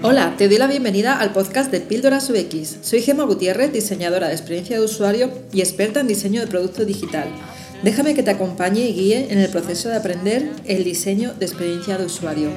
Hola, te doy la bienvenida al podcast de Píldoras UX. Soy Gemma Gutiérrez, diseñadora de experiencia de usuario y experta en diseño de producto digital. Déjame que te acompañe y guíe en el proceso de aprender el diseño de experiencia de usuario.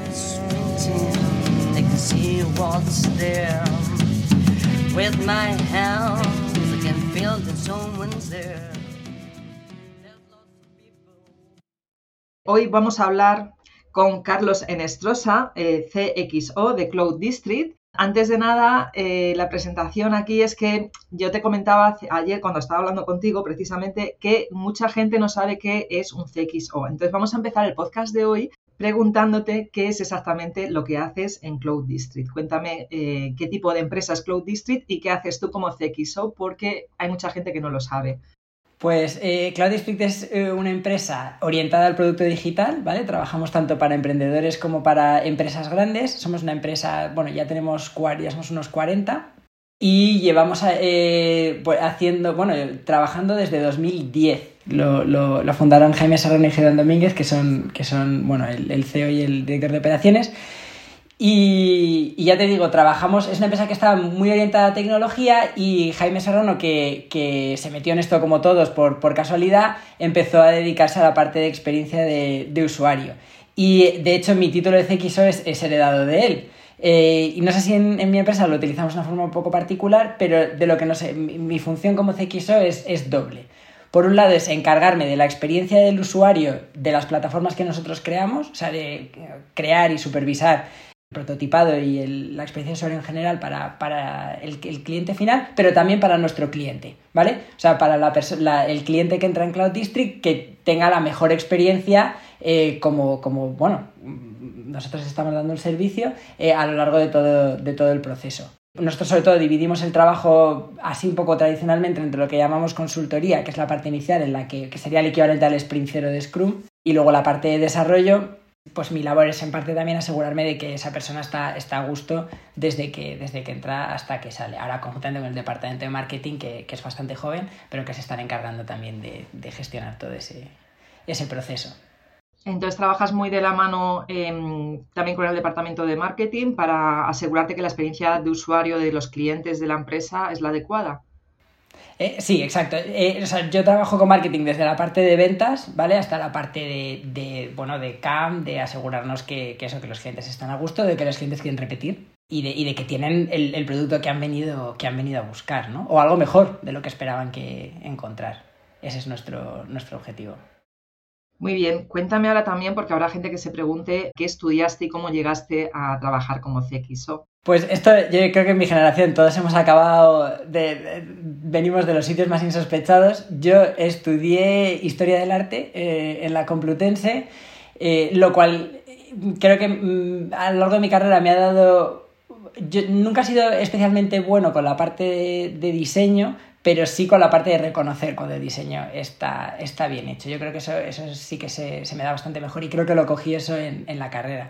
Hoy vamos a hablar con Carlos Enestrosa, eh, CXO de Cloud District. Antes de nada, eh, la presentación aquí es que yo te comentaba ayer cuando estaba hablando contigo precisamente que mucha gente no sabe qué es un CXO. Entonces vamos a empezar el podcast de hoy preguntándote qué es exactamente lo que haces en Cloud District. Cuéntame eh, qué tipo de empresa es Cloud District y qué haces tú como CXO porque hay mucha gente que no lo sabe. Pues eh, Cloud District es eh, una empresa orientada al producto digital, ¿vale? Trabajamos tanto para emprendedores como para empresas grandes. Somos una empresa, bueno, ya tenemos ya somos unos 40 y llevamos eh, pues, haciendo, bueno, trabajando desde 2010. Lo, lo, fundaron Jaime Serrano y Gerón Domínguez, que son, que son bueno, el, el CEO y el director de operaciones. Y, ya te digo, trabajamos, es una empresa que está muy orientada a tecnología y Jaime Serrano, que, se metió en esto como todos por, casualidad, empezó a dedicarse a la parte de experiencia de, usuario. Y de hecho mi título de CXO es, heredado de él. Eh, y no sé si en, mi empresa lo utilizamos de una forma un poco particular, pero de lo que no sé, mi, función como CXO es, es doble. Por un lado es encargarme de la experiencia del usuario de las plataformas que nosotros creamos, o sea, de crear y supervisar prototipado y la experiencia usuario en general para, el, cliente final, pero también para nuestro cliente, ¿vale? O sea, para la, el cliente que entra en Cloud District que tenga la mejor experiencia eh, como, como, bueno, nosotros estamos dando el servicio eh, a lo largo de todo, de todo el proceso. Nosotros sobre todo dividimos el trabajo así un poco tradicionalmente entre lo que llamamos consultoría, que es la parte inicial en la que, que sería el equivalente al sprint cero de Scrum, y luego la parte de desarrollo, pues mi labor es en parte también asegurarme de que esa persona está, está a gusto desde que, desde que entra hasta que sale. Ahora conjuntamente con el departamento de marketing, que, es bastante joven, pero que se están encargando también de, gestionar todo ese, ese proceso. Entonces trabajas muy de la mano em, también con el departamento de marketing para asegurarte que la experiencia de usuario de los clientes de la empresa es la adecuada. Eh, sí, exacto. Eh, yo trabajo con marketing desde la parte de ventas, ¿vale? Hasta la parte de, bueno, de CAM, de asegurarnos que, eso, que los clientes están a gusto, de que los clientes quieren repetir y de, que tienen el, producto que han, venido, que han venido a buscar, ¿no? O algo mejor de lo que esperaban que encontrar. Ese es nuestro, nuestro objetivo. Muy bien, cuéntame ahora también, porque habrá gente que se pregunte qué estudiaste y cómo llegaste a trabajar como CXO. Pues esto, yo creo que en mi generación todos hemos acabado de, venimos de los sitios más insospechados. Yo estudié historia del arte eh, en la Complutense, eh, lo cual creo que mm, a lo largo de mi carrera me ha dado. Yo nunca he sido especialmente bueno con la parte de diseño, pero sí con la parte de reconocer cuando el diseño está, está bien hecho. Yo creo que eso, eso sí que se, se, me da bastante mejor y creo que lo cogí eso en, en, la carrera.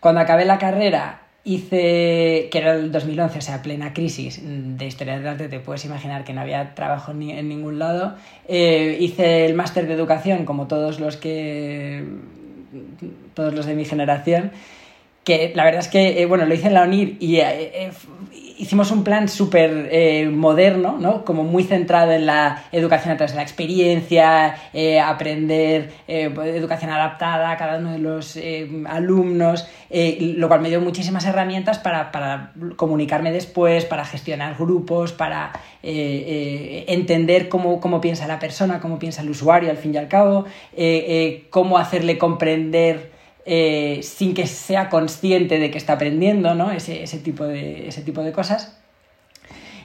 Cuando acabé la carrera hice, que era el 2011, o sea, plena crisis de historia del arte, te puedes imaginar que no había trabajo ni, en ningún lado, eh, hice el máster de educación como todos los que todos los de mi generación que la verdad es que, eh, bueno, lo hice en la UNIR y eh, hicimos un plan súper eh, moderno, ¿no? Como muy centrado en la educación a través de la experiencia, eh, aprender eh, educación adaptada a cada uno de los alumnos, lo cual me dio muchísimas herramientas para, para comunicarme después, para gestionar grupos, para entender cómo, cómo, piensa la persona, cómo piensa el usuario al fin y al cabo, cómo hacerle comprender eh, sin que sea consciente de que está aprendiendo, ¿no? Ese, tipo, de, ese tipo de cosas.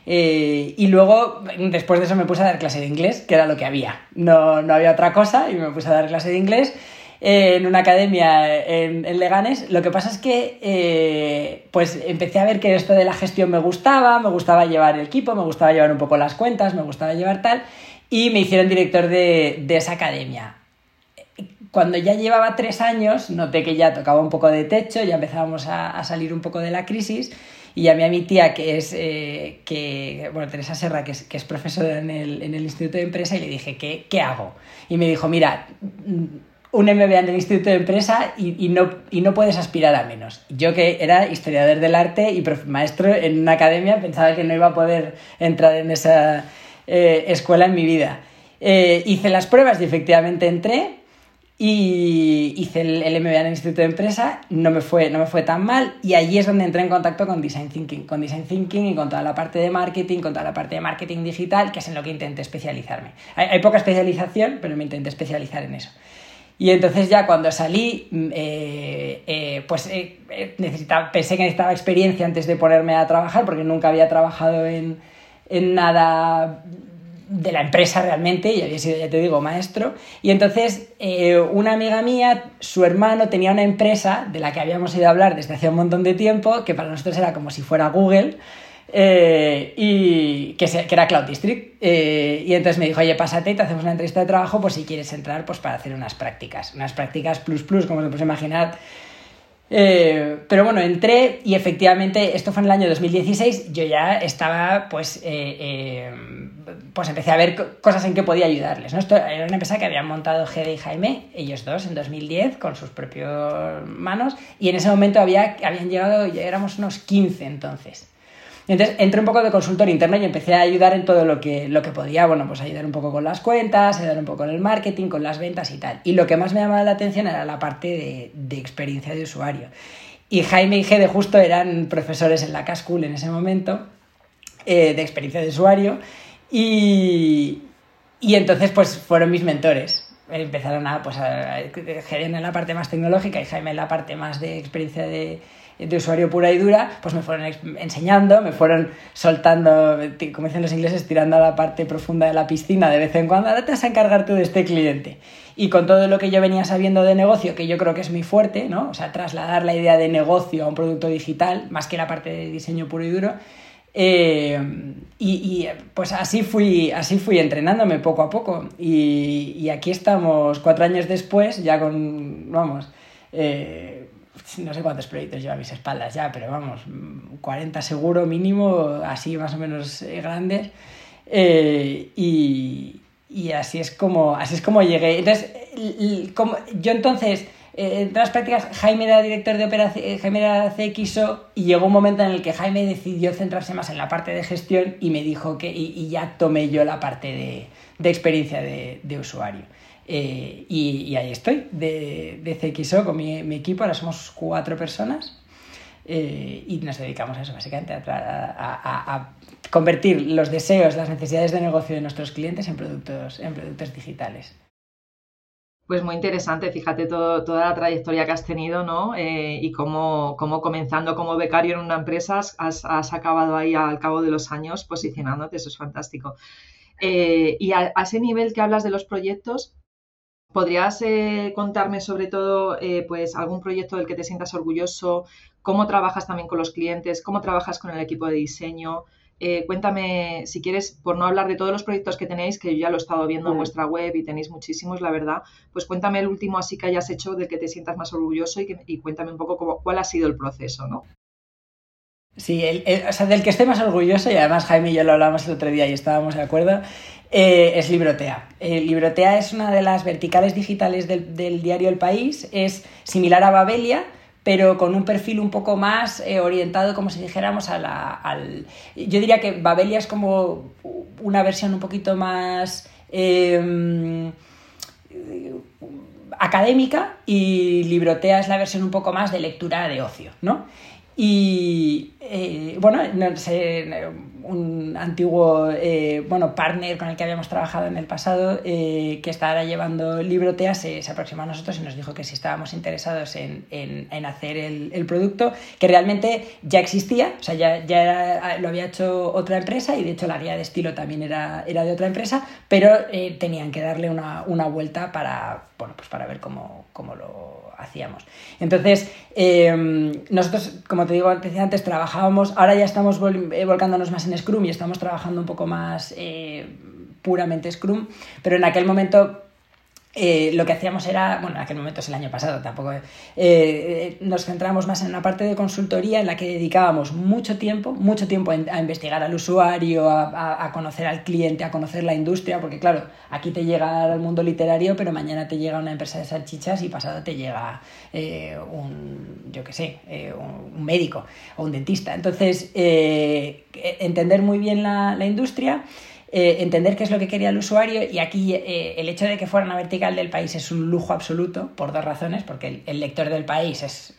Eh, y luego, después de eso, me puse a dar clase de inglés, que era lo que había. No, había otra cosa y me puse a dar clase de inglés eh, en una academia en, Leganes. Lo que pasa es que pues empecé a ver que esto de la gestión me gustaba, me gustaba llevar el equipo, me gustaba llevar un poco las cuentas, me gustaba llevar tal, y me hicieron director de, de esa academia. Cuando ya llevaba tres años, noté que ya tocaba un poco de techo, ya empezábamos a, salir un poco de la crisis y llamé a mi tía, que es, eh, que, bueno, Teresa Serra, que es, profesora en el, Instituto de Empresa, y le dije, ¿qué, ¿qué hago? Y me dijo, mira, un MBA en el Instituto de Empresa y, no, y no puedes aspirar a menos. Yo que era historiador del arte y maestro en una academia, pensaba que no iba a poder entrar en esa eh, escuela en mi vida. Eh, hice las pruebas y efectivamente entré y hice el, MBA en el Instituto de Empresa, no me, fue, no me fue tan mal y allí es donde entré en contacto con Design Thinking, con Design Thinking y con toda la parte de marketing, con toda la parte de marketing digital, que es en lo que intenté especializarme. Hay, hay poca especialización, pero me intenté especializar en eso. Y entonces ya cuando salí, mm, eh, eh, pues eh, necesitaba, pensé que necesitaba experiencia antes de ponerme a trabajar, porque nunca había trabajado en, en nada de la empresa realmente, y había sido, ya te digo, maestro. Y entonces una amiga mía, su hermano, tenía una empresa de la que habíamos ido a hablar desde hace un montón de tiempo, que para nosotros era como si fuera Google, eh, y que, que, era Cloud District. Eh, y entonces me dijo, oye, pásate, te hacemos una entrevista de trabajo, pues si quieres entrar, pues para hacer unas prácticas. Unas prácticas plus plus, como se puede imaginar. Eh, pero bueno, entré y efectivamente, esto fue en el año 2016, yo ya estaba, pues, pues empecé a ver cosas en que podía ayudarles. ¿no? Esto era una empresa que habían montado Gede y Jaime, ellos dos, en 2010, con sus propias manos, y en ese momento había, habían llegado, ya éramos unos 15 entonces. Entonces entré un poco de consultor interno y empecé a ayudar en todo lo que, lo que podía, bueno, pues ayudar un poco con las cuentas, ayudar un poco con el marketing, con las ventas y tal. Y lo que más me llamaba la atención era la parte de, experiencia de usuario. Y Jaime y Gede justo eran profesores en la Cascool en ese momento eh, de experiencia de usuario y, y entonces pues fueron mis mentores empezaron a, pues, a, Gede en la parte más tecnológica y Jaime en la parte más de experiencia de, de usuario pura y dura, pues me fueron enseñando, me fueron soltando, como dicen los ingleses, tirando a la parte profunda de la piscina de vez en cuando, ahora te vas a encargar tú de este cliente. Y con todo lo que yo venía sabiendo de negocio, que yo creo que es muy fuerte, ¿no? O sea, trasladar la idea de negocio a un producto digital, más que la parte de diseño puro y duro, eh, y, pues así fui, así fui entrenándome poco a poco. Y, aquí estamos cuatro años después, ya con, vamos, eh, no sé cuántos proyectos lleva a mis espaldas ya, pero vamos, 40 seguro mínimo, así más o menos eh, grandes. Eh, y, y, así es como así es como llegué. Entonces, como, yo entonces, eh, entre las prácticas, Jaime era director de operación, Jaime era CXO, y llegó un momento en el que Jaime decidió centrarse más en la parte de gestión y me dijo que, y, ya tomé yo la parte de, de experiencia de, de usuario. Eh, y, ahí estoy, de, de CXO con mi, equipo, ahora somos cuatro personas eh, y nos dedicamos a eso, básicamente, a, convertir los deseos, las necesidades de negocio de nuestros clientes en productos, en productos digitales. Pues muy interesante, fíjate toda la trayectoria que has tenido, ¿no? Eh, y cómo, comenzando como becario en una empresa has, acabado ahí al cabo de los años posicionándote, eso es fantástico. y a, ese nivel que hablas de los proyectos, ¿Podrías eh, contarme sobre todo eh, pues algún proyecto del que te sientas orgulloso? ¿Cómo trabajas también con los clientes? ¿Cómo trabajas con el equipo de diseño? Eh, cuéntame, si quieres, por no hablar de todos los proyectos que tenéis, que yo ya lo he estado viendo en vuestra web y tenéis muchísimos, la verdad, pues cuéntame el último así que hayas hecho del que te sientas más orgulloso y, cuéntame un poco cómo, cuál ha sido el proceso, ¿no? Sí, o sea, del que estoy más orgulloso, y además Jaime y yo lo hablamos el otro día y estábamos de acuerdo, eh, es Librotea. Eh, Librotea es una de las verticales digitales del, diario El País, es similar a Babelia, pero con un perfil un poco más eh, orientado, como si dijéramos, a la, al... Yo diría que Babelia es como una versión un poquito más em, académica y Librotea es la versión un poco más de lectura de ocio, ¿no? Y eh, bueno, no sé, un antiguo eh, bueno, partner con el que habíamos trabajado en el pasado, eh, que está ahora llevando Librotea, se, se, aproximó a nosotros y nos dijo que si estábamos interesados en, en, en hacer el, el, producto, que realmente ya existía, o sea, ya, ya lo había hecho otra empresa y de hecho la guía de estilo también era, era de otra empresa, pero tenían que darle una, una vuelta para, bueno, pues para ver cómo, cómo lo hacíamos. Entonces, em, nosotros, como te digo antes, trabajábamos, ahora ya estamos eh, volcándonos más en Scrum y estamos trabajando un poco más eh, puramente Scrum, pero en aquel momento eh, lo que hacíamos era, bueno, en aquel momento es el año pasado, tampoco, eh, eh, nos centramos más en una parte de consultoría en la que dedicábamos mucho tiempo, mucho tiempo a, investigar al usuario, a, conocer al cliente, a conocer la industria, porque claro, aquí te llega el mundo literario, pero mañana te llega una empresa de salchichas y pasado te llega un, yo qué sé, un, médico o un dentista. Entonces, entender muy bien la, la industria. Eh, entender qué es lo que quería el usuario y aquí eh, el hecho de que fuera una vertical del país es un lujo absoluto por dos razones, porque el, lector del país es,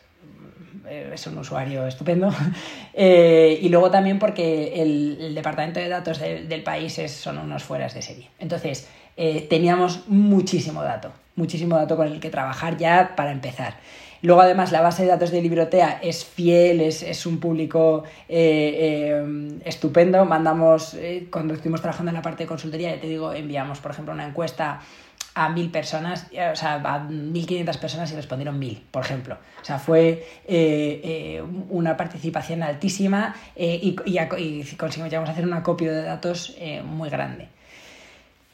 eh, es un usuario estupendo y luego también porque el, departamento de datos del país es, son unos fueras de serie. Entonces, teníamos muchísimo dato, muchísimo dato con el que trabajar ya para empezar. Luego, además, la base de datos de Librotea es fiel, es, un público eh, eh, estupendo. Mandamos, eh, cuando estuvimos trabajando en la parte de consultoría, ya te digo, enviamos, por ejemplo, una encuesta a mil personas, o sea, a mil quinientas personas y respondieron mil, por ejemplo. O sea, fue una participación altísima y, conseguimos llegamos a hacer un acopio de datos muy grande.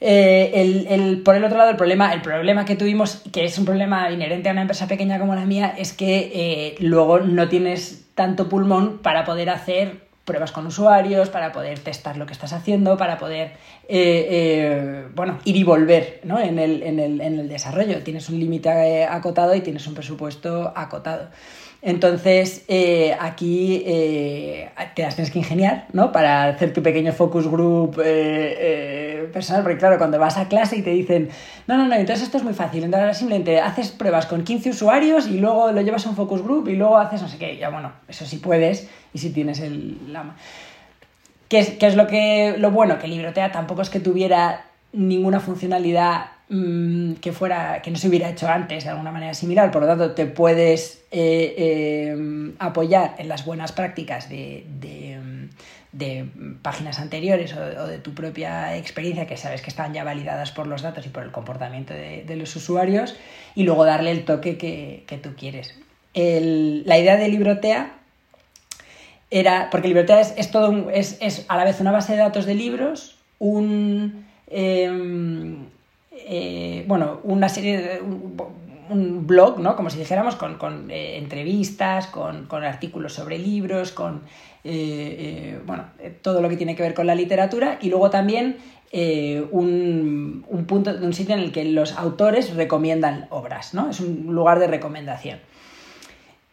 Eh, el, por el otro lado, el problema, el problema que tuvimos, que es un problema inherente a una empresa pequeña como la mía, es que eh, luego no tienes tanto pulmón para poder hacer pruebas con usuarios, para poder testar lo que estás haciendo, para poder eh, bueno, ir y volver ¿no? en, el, en, el, en el desarrollo. Tienes un límite acotado y tienes un presupuesto acotado. Entonces, eh, aquí eh, te las tienes que ingeniar, ¿no? Para hacer tu pequeño focus group eh, personal, porque claro, cuando vas a clase y te dicen, no, no, no, entonces esto es muy fácil, entonces simplemente haces pruebas con 15 usuarios y luego lo llevas a un focus group y luego haces no sé qué, ya bueno, eso sí puedes y si tienes el... La... ¿Qué es, qué es lo, que, lo bueno? Que Librotea tampoco es que tuviera ninguna funcionalidad Mm, que fuera que no se hubiera hecho antes de alguna manera similar. Por lo tanto te puedes eh, eh, apoyar en las buenas prácticas de, páginas anteriores o, de tu propia experiencia que sabes que están ya validadas por los datos y por el comportamiento de, los usuarios y luego darle el toque que, tú quieres. La idea de Librotea era porque Librotea es, todo es, a la vez una base de datos de libros un em, eh, bueno, una serie de, un, blog, ¿no? Como si dijéramos, con, eh, entrevistas, con, artículos sobre libros, con eh, bueno, todo lo que tiene que ver con la literatura y luego también un, un, punto, un sitio en el que los autores recomiendan obras, ¿no? Es un lugar de recomendación.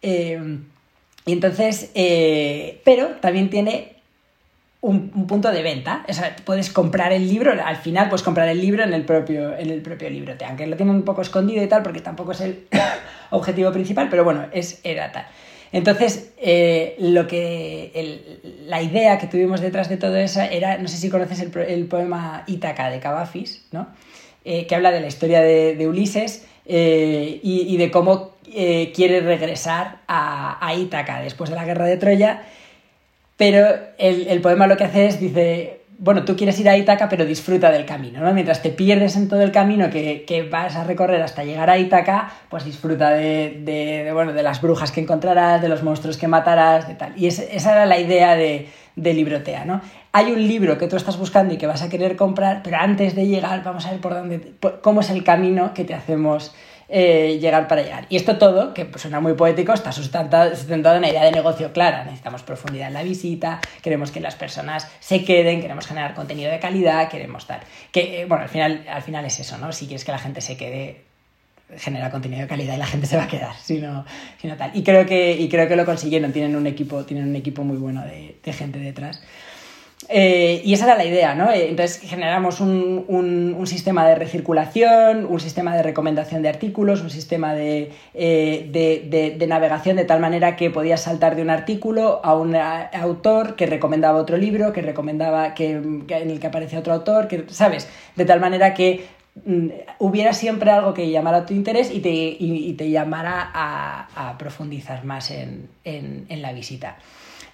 y entonces, pero también tiene un, punto de venta. O sea, puedes comprar el libro, al final puedes comprar el libro en el propio, en el propio aunque lo tienen un poco escondido y tal, porque tampoco es el objetivo principal, pero bueno, es, era tal. Entonces, eh, lo que la idea que tuvimos detrás de todo eso era, no sé si conoces el, poema Ítaca de Cavafis, ¿no? Eh, que habla de la historia de, Ulises eh, y, de cómo quiere regresar a, a Ítaca después de la guerra de Troya pero el, poema lo que hace es, dice, bueno, tú quieres ir a Ítaca, pero disfruta del camino, ¿no? Mientras te pierdes en todo el camino que, vas a recorrer hasta llegar a Ítaca, pues disfruta de, bueno, de las brujas que encontrarás, de los monstruos que matarás, de tal. Y esa era la idea de, de Librotea, ¿no? Hay un libro que tú estás buscando y que vas a querer comprar, pero antes de llegar vamos a ver por dónde, cómo es el camino que te hacemos eh, llegar para llegar. Y esto todo, que suena muy poético, está sustentado, sustentado en una idea de negocio clara. Necesitamos profundidad en la visita, queremos que las personas se queden, queremos generar contenido de calidad, queremos tal. Que, eh, bueno, al final, al final es eso, ¿no? Si quieres que la gente se quede, genera contenido de calidad y la gente se va a quedar, si no, tal. Y creo, que, y creo que lo consiguieron, tienen un equipo, tienen un equipo muy bueno de, de gente detrás. Eh, y esa era la idea, ¿no? Eh, entonces generamos un, un, sistema de recirculación, un sistema de recomendación de artículos, un sistema de, eh, de, navegación de tal manera que podías saltar de un artículo a un autor que recomendaba otro libro, que recomendaba que, en el que aparecía otro autor, que, ¿sabes? De tal manera que mm, hubiera siempre algo que llamara tu interés y te, y, te llamara a, a, profundizar más en, en la visita.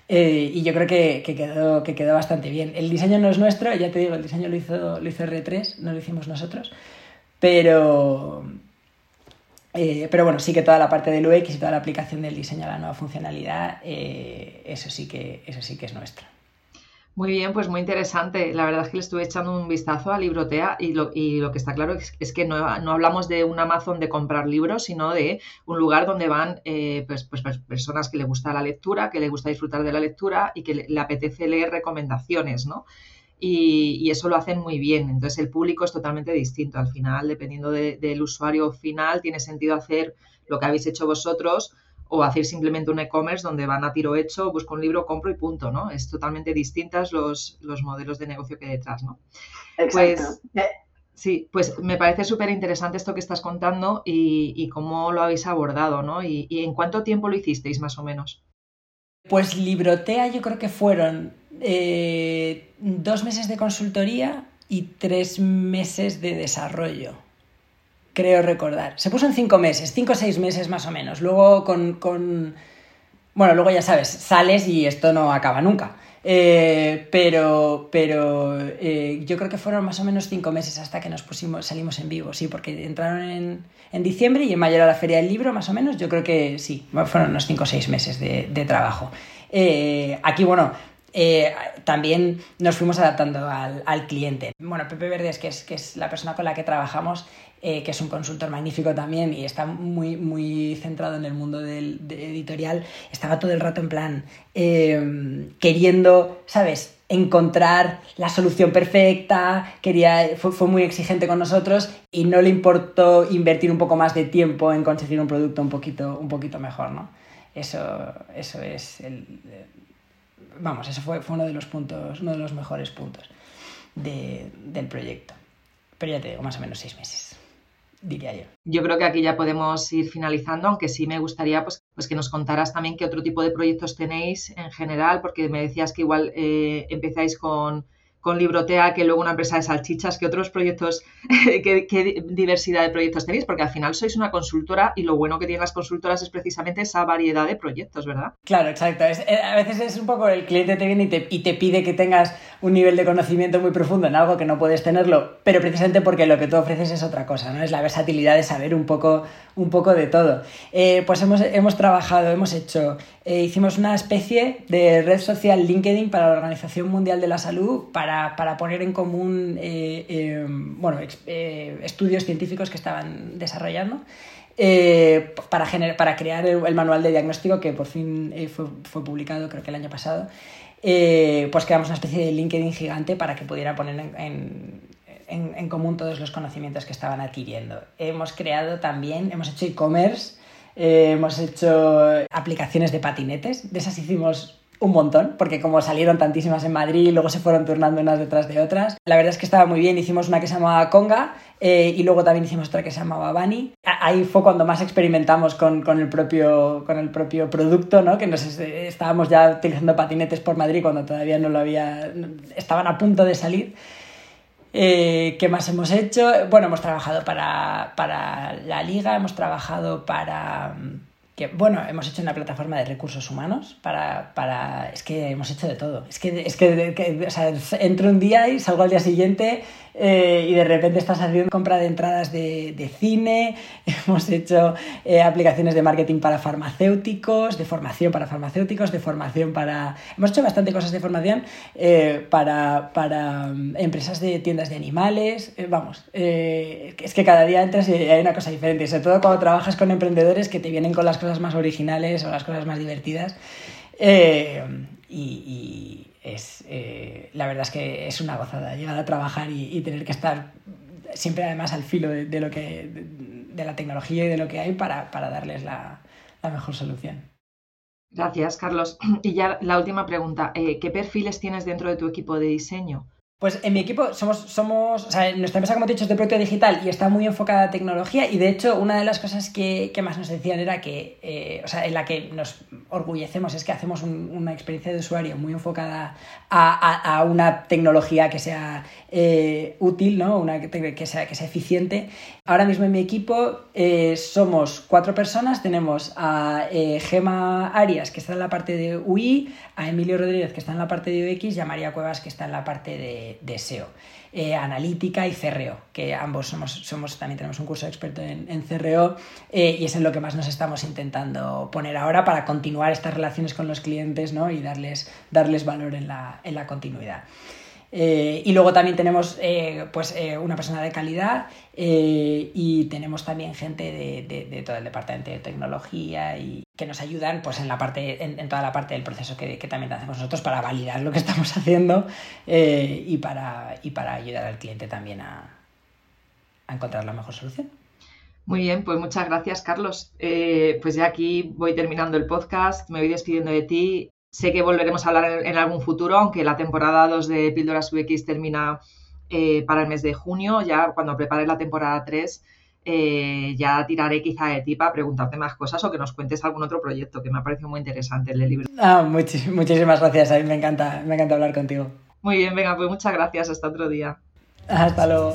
Eh, y yo creo que, quedó, que quedó bastante bien. El diseño no es nuestro, ya te digo, el diseño lo hizo, lo hizo R3, no lo hicimos nosotros. Pero, eh, pero bueno, sí que toda la parte del UX y toda la aplicación del diseño a la nueva funcionalidad, eh, eso, sí que, eso sí que es nuestro. Muy bien, pues muy interesante. La verdad es que le estuve echando un vistazo a Librotea y lo, y lo que está claro es, que no, hablamos de un Amazon de comprar libros, sino de un lugar donde van eh, pues, pues, pues, personas que le gusta la lectura, que le gusta disfrutar de la lectura y que le, apetece leer recomendaciones, ¿no? Y, eso lo hacen muy bien. Entonces el público es totalmente distinto. Al final, dependiendo del usuario final, tiene sentido hacer lo que habéis hecho vosotros o hacer simplemente un e-commerce donde van a tiro hecho, busco un libro, compro y punto, ¿no? Es totalmente distintas los, los modelos de negocio que hay detrás, ¿no? Pues, sí, pues me parece súper interesante esto que estás contando y, cómo lo habéis abordado, ¿no? Y, en cuánto tiempo lo hicisteis más o menos? Pues Librotea yo creo que fueron eh, dos meses de consultoría y tres meses de desarrollo creo recordar. Se puso en cinco meses, cinco o seis meses más o menos. Luego con, Bueno, luego ya sabes, sales y esto no acaba nunca. Eh, pero pero eh, yo creo que fueron más o menos cinco meses hasta que nos pusimos, salimos en vivo, sí, porque entraron en, en diciembre y en mayo era la feria del libro, más o menos. Yo creo que sí, fueron unos cinco o seis meses de, trabajo. Eh, aquí, bueno, también nos fuimos adaptando al, al, cliente. Bueno, Pepe Verdes, que es, que es la persona con la que trabajamos, eh, que es un consultor magnífico también y está muy, muy centrado en el mundo del, editorial, estaba todo el rato en plan eh, queriendo, ¿sabes? encontrar la solución perfecta, quería, fue, muy exigente con nosotros y no le importó invertir un poco más de tiempo en conseguir un producto un poquito, un poquito mejor, ¿no? Eso, eso es el, vamos, eso fue, fue, uno de los puntos, uno de los mejores puntos del proyecto. Pero ya te digo, más o menos seis meses diría yo. Yo creo que aquí ya podemos ir finalizando, aunque sí me gustaría pues, pues que nos contaras también qué otro tipo de proyectos tenéis en general, porque me decías que igual eh, empezáis con con Librotea, que luego una empresa de salchichas, ¿qué otros proyectos, qué, diversidad de proyectos tenéis? Porque al final sois una consultora y lo bueno que tienen las consultoras es precisamente esa variedad de proyectos, ¿verdad? Claro, exacto. Eh, a veces es un poco el cliente te viene y te, y te pide que tengas un nivel de conocimiento muy profundo en algo que no puedes tenerlo, pero precisamente porque lo que tú ofreces es otra cosa, ¿no? Es la versatilidad de saber un poco, un poco de todo. Eh, pues hemos, hemos trabajado, hemos hecho eh, hicimos una especie de red social LinkedIn para la Organización Mundial de la Salud para, poner en común eh, eh, bueno, estudios científicos que estaban desarrollando. para, para crear el, manual de diagnóstico que por fin fue, publicado creo que el año pasado, pues creamos una especie de LinkedIn gigante para que pudiera poner en, en común todos los conocimientos que estaban adquiriendo. Hemos creado también, hemos hecho e-commerce eh, hemos hecho aplicaciones de patinetes, de esas hicimos un montón, porque como salieron tantísimas en Madrid, luego se fueron turnando unas detrás de otras. La verdad es que estaba muy bien, hicimos una que se llamaba Conga eh, y luego también hicimos otra que se llamaba Bunny. Ahí fue cuando más experimentamos con, el, propio, con el propio producto, ¿no? que nos estábamos ya utilizando patinetes por Madrid cuando todavía no lo había, estaban a punto de salir. Eh, ¿Qué más hemos hecho? Bueno, hemos trabajado para, para la liga, hemos trabajado para que, bueno, hemos hecho una plataforma de recursos humanos para, para es que hemos hecho de todo. Es que, es que, o sea, entro un día y salgo al día siguiente eh, y de repente estás haciendo compra de entradas de, de cine, hemos hecho eh, aplicaciones de marketing para farmacéuticos, de formación para farmacéuticos, de formación para... Hemos hecho bastante cosas de formación eh, para, para mm, empresas de tiendas de animales, vamos, es que cada día entras y hay una cosa diferente, sobre todo cuando trabajas con emprendedores que te vienen con las cosas más originales o las cosas más divertidas. Y, es, eh, la verdad es que es una gozada llegar a trabajar y, tener que estar siempre además al filo de, lo que, de, la tecnología y de lo que hay para, darles la, mejor solución. Gracias, Carlos. Y ya la última pregunta. Eh, ¿Qué perfiles tienes dentro de tu equipo de diseño? Pues en mi equipo somos, somos, o sea, nuestra empresa, como te he dicho, es de proyecto digital y está muy enfocada a tecnología y de hecho una de las cosas que, más nos decían era que, eh, o sea, en la que nos orgullecemos es que hacemos una experiencia de usuario muy enfocada a, una tecnología que sea eh, útil, ¿no? Una que, sea, que sea eficiente. Ahora mismo en mi equipo eh, somos cuatro personas, tenemos a Gema Arias, que está en la parte de UI, a Emilio Rodríguez, que está en la parte de UX y a María Cuevas, que está en la parte de, SEO. Eh, analítica y CRO, que ambos somos, somos también tenemos un curso experto en, en CRO y es en lo que más nos estamos intentando poner ahora para continuar estas relaciones con los clientes ¿no? y darles, darles valor en la, en la continuidad. Eh, y luego también tenemos eh, pues, eh, una persona de calidad y tenemos también gente de, todo el departamento de tecnología y que nos ayudan pues, en, la parte, en, toda la parte del proceso que, también hacemos nosotros para validar lo que estamos haciendo y, para, y para ayudar al cliente también a, a encontrar la mejor solución. Muy bien, pues muchas gracias, Carlos. pues ya aquí voy terminando el podcast, me voy despidiendo de ti. Sé que volveremos a hablar en, algún futuro, aunque la temporada 2 de Píldoras UX termina eh, para el mes de junio. Ya cuando prepare la temporada 3, eh, ya tiraré quizá de ti para preguntarte más cosas o que nos cuentes algún otro proyecto que me ha parecido muy interesante el libro. Ah, muchísimas gracias, a mí me encanta, me encanta hablar contigo. Muy bien, venga, pues muchas gracias, hasta otro día. Hasta luego.